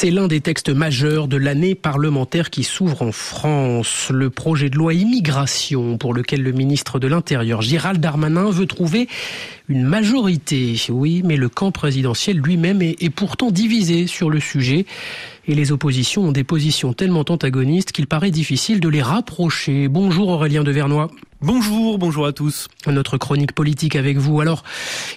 C'est l'un des textes majeurs de l'année parlementaire qui s'ouvre en France. Le projet de loi immigration pour lequel le ministre de l'Intérieur Gérald Darmanin veut trouver une majorité. Oui, mais le camp présidentiel lui-même est, pourtant divisé sur le sujet et les oppositions ont des positions tellement antagonistes qu'il paraît difficile de les rapprocher. Bonjour Aurélien de Vernois. Bonjour, bonjour à tous. Notre chronique politique avec vous. Alors,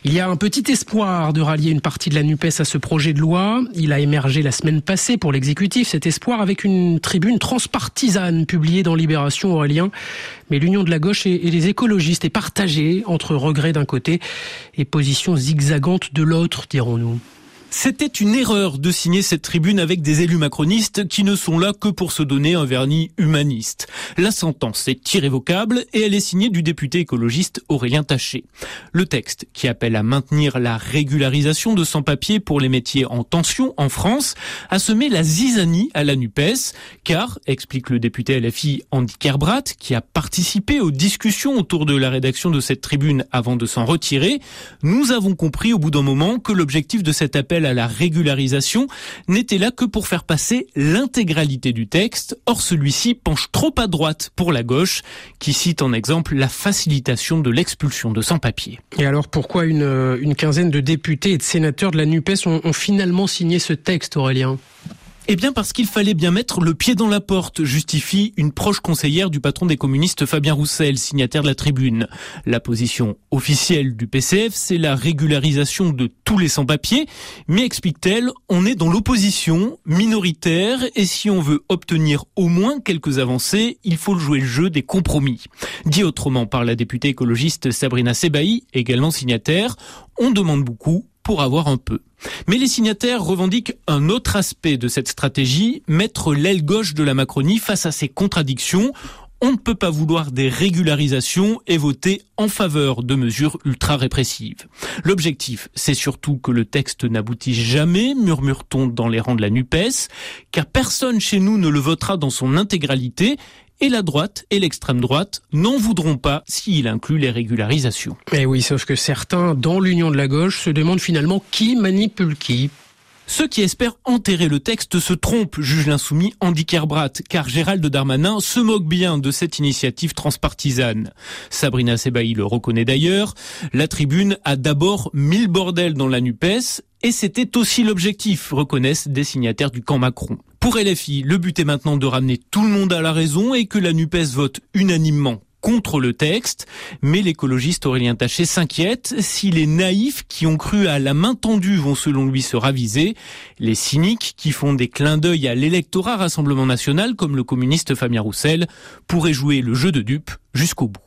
il y a un petit espoir de rallier une partie de la NUPES à ce projet de loi. Il a émergé la semaine passée pour l'exécutif, cet espoir avec une tribune transpartisane publiée dans Libération Aurélien. Mais l'union de la gauche et les écologistes est partagée entre regrets d'un côté et positions zigzagantes de l'autre, dirons-nous. C'était une erreur de signer cette tribune avec des élus macronistes qui ne sont là que pour se donner un vernis humaniste. La sentence est irrévocable et elle est signée du député écologiste Aurélien Taché. Le texte, qui appelle à maintenir la régularisation de sans-papiers pour les métiers en tension en France, a semé la zizanie à la NUPES, car, explique le député LFI Andy Kerbrat, qui a participé aux discussions autour de la rédaction de cette tribune avant de s'en retirer, nous avons compris au bout d'un moment que l'objectif de cet appel à la régularisation n'était là que pour faire passer l'intégralité du texte. Or, celui-ci penche trop à droite pour la gauche, qui cite en exemple la facilitation de l'expulsion de sans-papiers. Et alors, pourquoi une, une, quinzaine de députés et de sénateurs de la NUPES ont finalement signé ce texte, Aurélien? Eh bien parce qu'il fallait bien mettre le pied dans la porte, justifie une proche conseillère du patron des communistes Fabien Roussel, signataire de la tribune. La position officielle du PCF, c'est la régularisation de tous les sans-papiers, mais explique-t-elle, on est dans l'opposition minoritaire et si on veut obtenir au moins quelques avancées, il faut jouer le jeu des compromis. Dit autrement par la députée écologiste Sabrina Sebaï, également signataire, on demande beaucoup pour avoir un peu. Mais les signataires revendiquent un autre aspect de cette stratégie, mettre l'aile gauche de la Macronie face à ces contradictions. On ne peut pas vouloir des régularisations et voter en faveur de mesures ultra répressives. L'objectif, c'est surtout que le texte n'aboutisse jamais, murmure-t-on dans les rangs de la NUPES, car personne chez nous ne le votera dans son intégralité et la droite et l'extrême droite n'en voudront pas s'il inclut les régularisations. Mais oui, sauf que certains, dans l'union de la gauche, se demandent finalement qui manipule qui. Ceux qui espèrent enterrer le texte se trompent, juge l'insoumis Andy Kerbrat, car Gérald Darmanin se moque bien de cette initiative transpartisane. Sabrina Sebaï le reconnaît d'ailleurs. La tribune a d'abord mille bordels dans la NUPES, et c'était aussi l'objectif, reconnaissent des signataires du camp Macron. Pour LFI, le but est maintenant de ramener tout le monde à la raison et que la NUPES vote unanimement contre le texte, mais l'écologiste Aurélien Taché s'inquiète si les naïfs qui ont cru à la main tendue vont selon lui se raviser, les cyniques qui font des clins d'œil à l'électorat Rassemblement National comme le communiste Fabien Roussel pourraient jouer le jeu de dupe jusqu'au bout.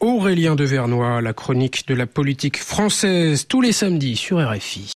Aurélien de Vernois, la chronique de la politique française tous les samedis sur RFI.